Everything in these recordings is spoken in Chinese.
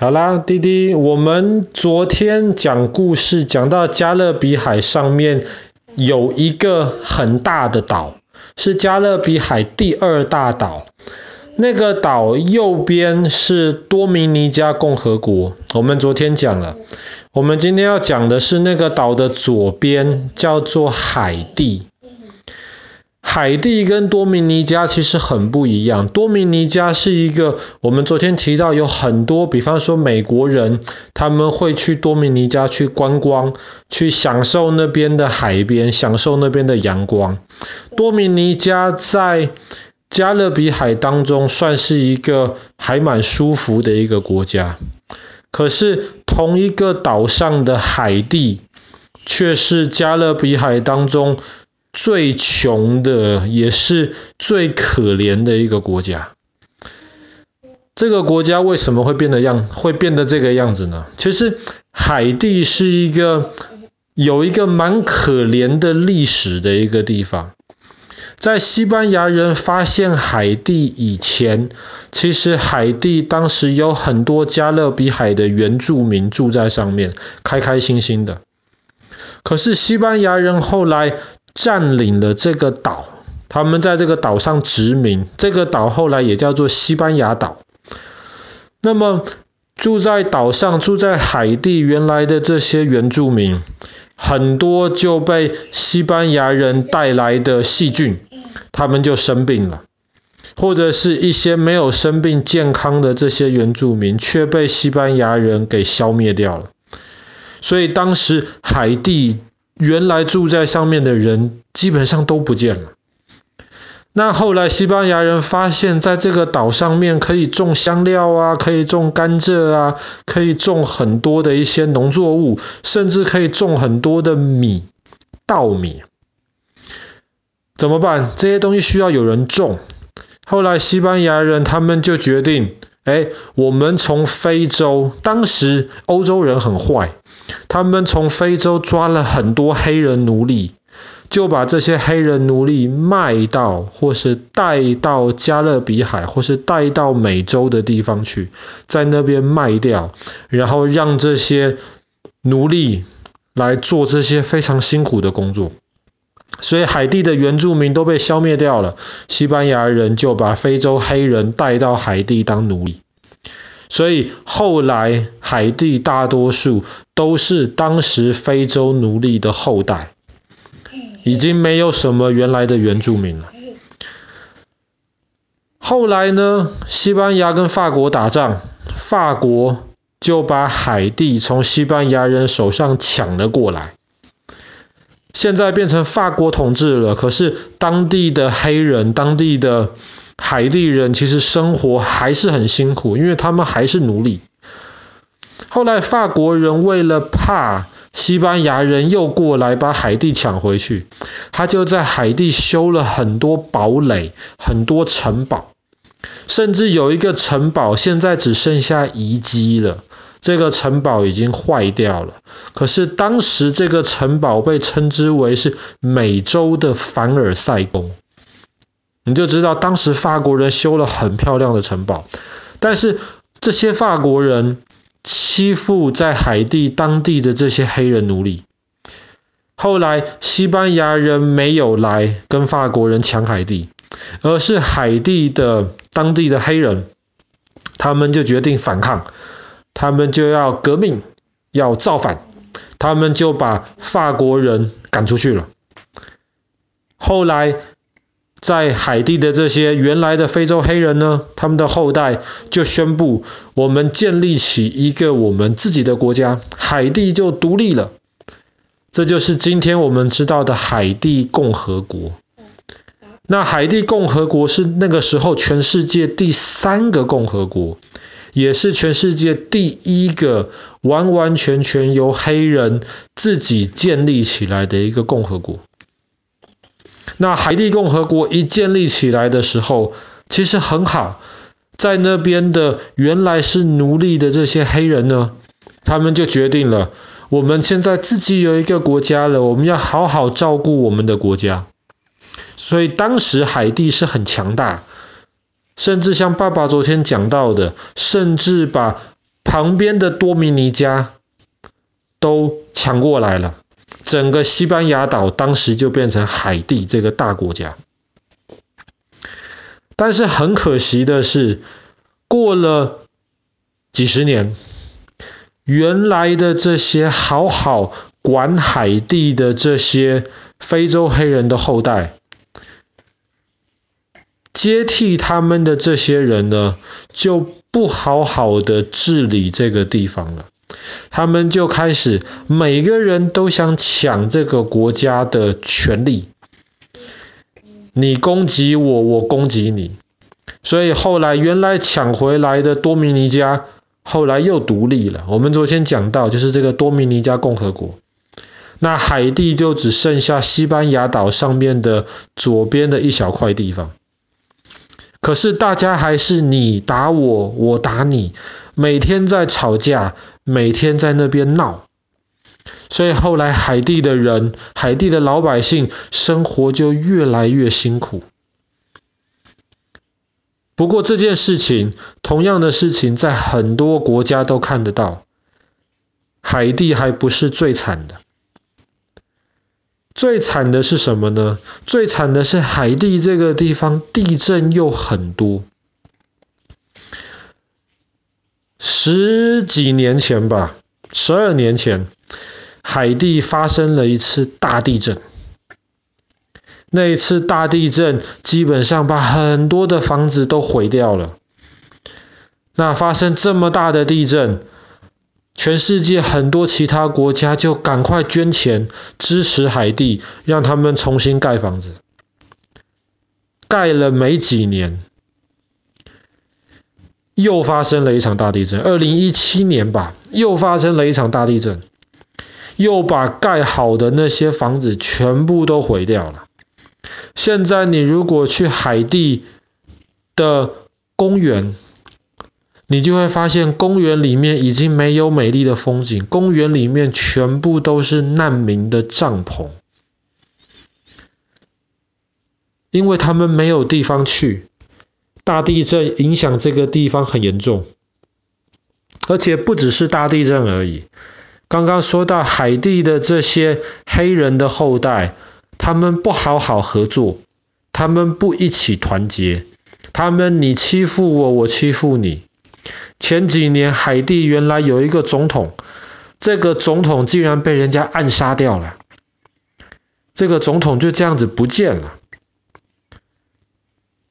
好啦，弟弟，我们昨天讲故事讲到加勒比海上面有一个很大的岛，是加勒比海第二大岛。那个岛右边是多明尼加共和国，我们昨天讲了。我们今天要讲的是那个岛的左边，叫做海地。海地跟多米尼加其实很不一样。多米尼加是一个，我们昨天提到有很多，比方说美国人，他们会去多米尼加去观光，去享受那边的海边，享受那边的阳光。多米尼加在加勒比海当中算是一个还蛮舒服的一个国家。可是同一个岛上的海地，却是加勒比海当中。最穷的也是最可怜的一个国家。这个国家为什么会变得样，会变得这个样子呢？其实海地是一个有一个蛮可怜的历史的一个地方。在西班牙人发现海地以前，其实海地当时有很多加勒比海的原住民住在上面，开开心心的。可是西班牙人后来占领了这个岛，他们在这个岛上殖民，这个岛后来也叫做西班牙岛。那么住在岛上、住在海地原来的这些原住民，很多就被西班牙人带来的细菌，他们就生病了，或者是一些没有生病、健康的这些原住民，却被西班牙人给消灭掉了。所以当时海地。原来住在上面的人基本上都不见了。那后来西班牙人发现，在这个岛上面可以种香料啊，可以种甘蔗啊，可以种很多的一些农作物，甚至可以种很多的米、稻米。怎么办？这些东西需要有人种。后来西班牙人他们就决定，哎，我们从非洲，当时欧洲人很坏。他们从非洲抓了很多黑人奴隶，就把这些黑人奴隶卖到，或是带到加勒比海，或是带到美洲的地方去，在那边卖掉，然后让这些奴隶来做这些非常辛苦的工作。所以海地的原住民都被消灭掉了，西班牙人就把非洲黑人带到海地当奴隶。所以后来海地大多数都是当时非洲奴隶的后代，已经没有什么原来的原住民了。后来呢，西班牙跟法国打仗，法国就把海地从西班牙人手上抢了过来，现在变成法国统治了。可是当地的黑人，当地的。海地人其实生活还是很辛苦，因为他们还是奴隶。后来法国人为了怕西班牙人又过来把海地抢回去，他就在海地修了很多堡垒、很多城堡，甚至有一个城堡现在只剩下遗迹了。这个城堡已经坏掉了，可是当时这个城堡被称之为是美洲的凡尔赛宫。你就知道当时法国人修了很漂亮的城堡，但是这些法国人欺负在海地当地的这些黑人奴隶。后来西班牙人没有来跟法国人抢海地，而是海地的当地的黑人，他们就决定反抗，他们就要革命，要造反，他们就把法国人赶出去了。后来。在海地的这些原来的非洲黑人呢，他们的后代就宣布，我们建立起一个我们自己的国家，海地就独立了。这就是今天我们知道的海地共和国。那海地共和国是那个时候全世界第三个共和国，也是全世界第一个完完全全由黑人自己建立起来的一个共和国。那海地共和国一建立起来的时候，其实很好，在那边的原来是奴隶的这些黑人呢，他们就决定了，我们现在自己有一个国家了，我们要好好照顾我们的国家。所以当时海地是很强大，甚至像爸爸昨天讲到的，甚至把旁边的多米尼加都抢过来了，整个西班牙岛当时就变成海地这个大国家。但是很可惜的是，过了几十年，原来的这些好好管海地的这些非洲黑人的后代，接替他们的这些人呢，就不好好的治理这个地方了。他们就开始每个人都想抢这个国家的权利。你攻击我，我攻击你，所以后来原来抢回来的多米尼加，后来又独立了。我们昨天讲到，就是这个多米尼加共和国。那海地就只剩下西班牙岛上面的左边的一小块地方。可是大家还是你打我，我打你，每天在吵架，每天在那边闹。所以后来海地的人，海地的老百姓生活就越来越辛苦。不过这件事情，同样的事情在很多国家都看得到。海地还不是最惨的，最惨的是什么呢？最惨的是海地这个地方地震又很多。十几年前吧，十二年前。海地发生了一次大地震，那一次大地震基本上把很多的房子都毁掉了。那发生这么大的地震，全世界很多其他国家就赶快捐钱支持海地，让他们重新盖房子。盖了没几年，又发生了一场大地震。二零一七年吧，又发生了一场大地震。又把盖好的那些房子全部都毁掉了。现在你如果去海地的公园，你就会发现公园里面已经没有美丽的风景，公园里面全部都是难民的帐篷，因为他们没有地方去。大地震影响这个地方很严重，而且不只是大地震而已。刚刚说到海地的这些黑人的后代，他们不好好合作，他们不一起团结，他们你欺负我，我欺负你。前几年海地原来有一个总统，这个总统竟然被人家暗杀掉了，这个总统就这样子不见了。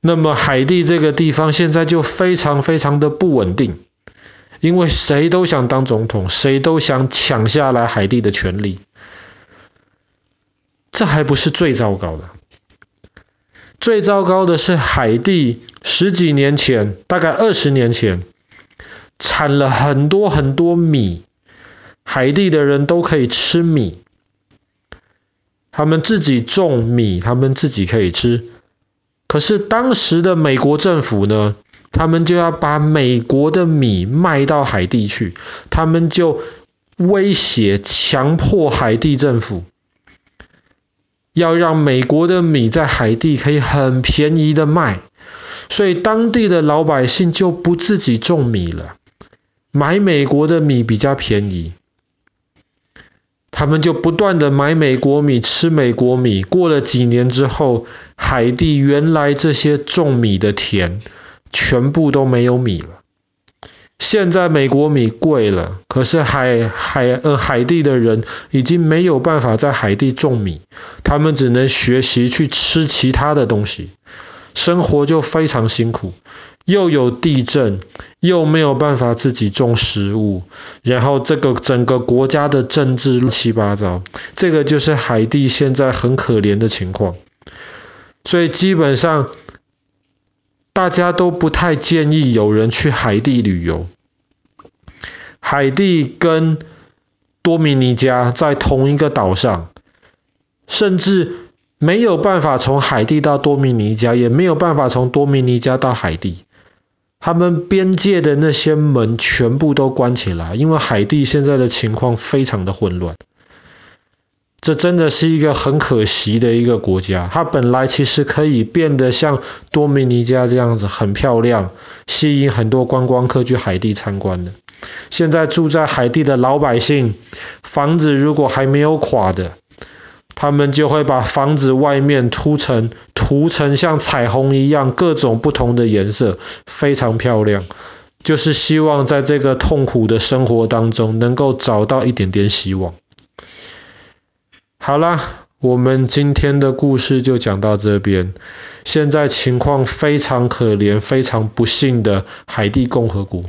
那么海地这个地方现在就非常非常的不稳定。因为谁都想当总统，谁都想抢下来海地的权利。这还不是最糟糕的，最糟糕的是海地十几年前，大概二十年前，产了很多很多米，海地的人都可以吃米，他们自己种米，他们自己可以吃。可是当时的美国政府呢？他们就要把美国的米卖到海地去，他们就威胁、强迫海地政府，要让美国的米在海地可以很便宜的卖，所以当地的老百姓就不自己种米了，买美国的米比较便宜，他们就不断的买美国米，吃美国米。过了几年之后，海地原来这些种米的田。全部都没有米了。现在美国米贵了，可是海海呃海地的人已经没有办法在海地种米，他们只能学习去吃其他的东西，生活就非常辛苦。又有地震，又没有办法自己种食物，然后这个整个国家的政治乱七八糟，这个就是海地现在很可怜的情况。所以基本上。大家都不太建议有人去海地旅游。海地跟多米尼加在同一个岛上，甚至没有办法从海地到多米尼加，也没有办法从多米尼加到海地。他们边界的那些门全部都关起来，因为海地现在的情况非常的混乱。这真的是一个很可惜的一个国家，它本来其实可以变得像多米尼加这样子很漂亮，吸引很多观光客去海地参观的。现在住在海地的老百姓，房子如果还没有垮的，他们就会把房子外面涂成涂成像彩虹一样各种不同的颜色，非常漂亮。就是希望在这个痛苦的生活当中，能够找到一点点希望。好啦，我们今天的故事就讲到这边。现在情况非常可怜，非常不幸的海地共和国。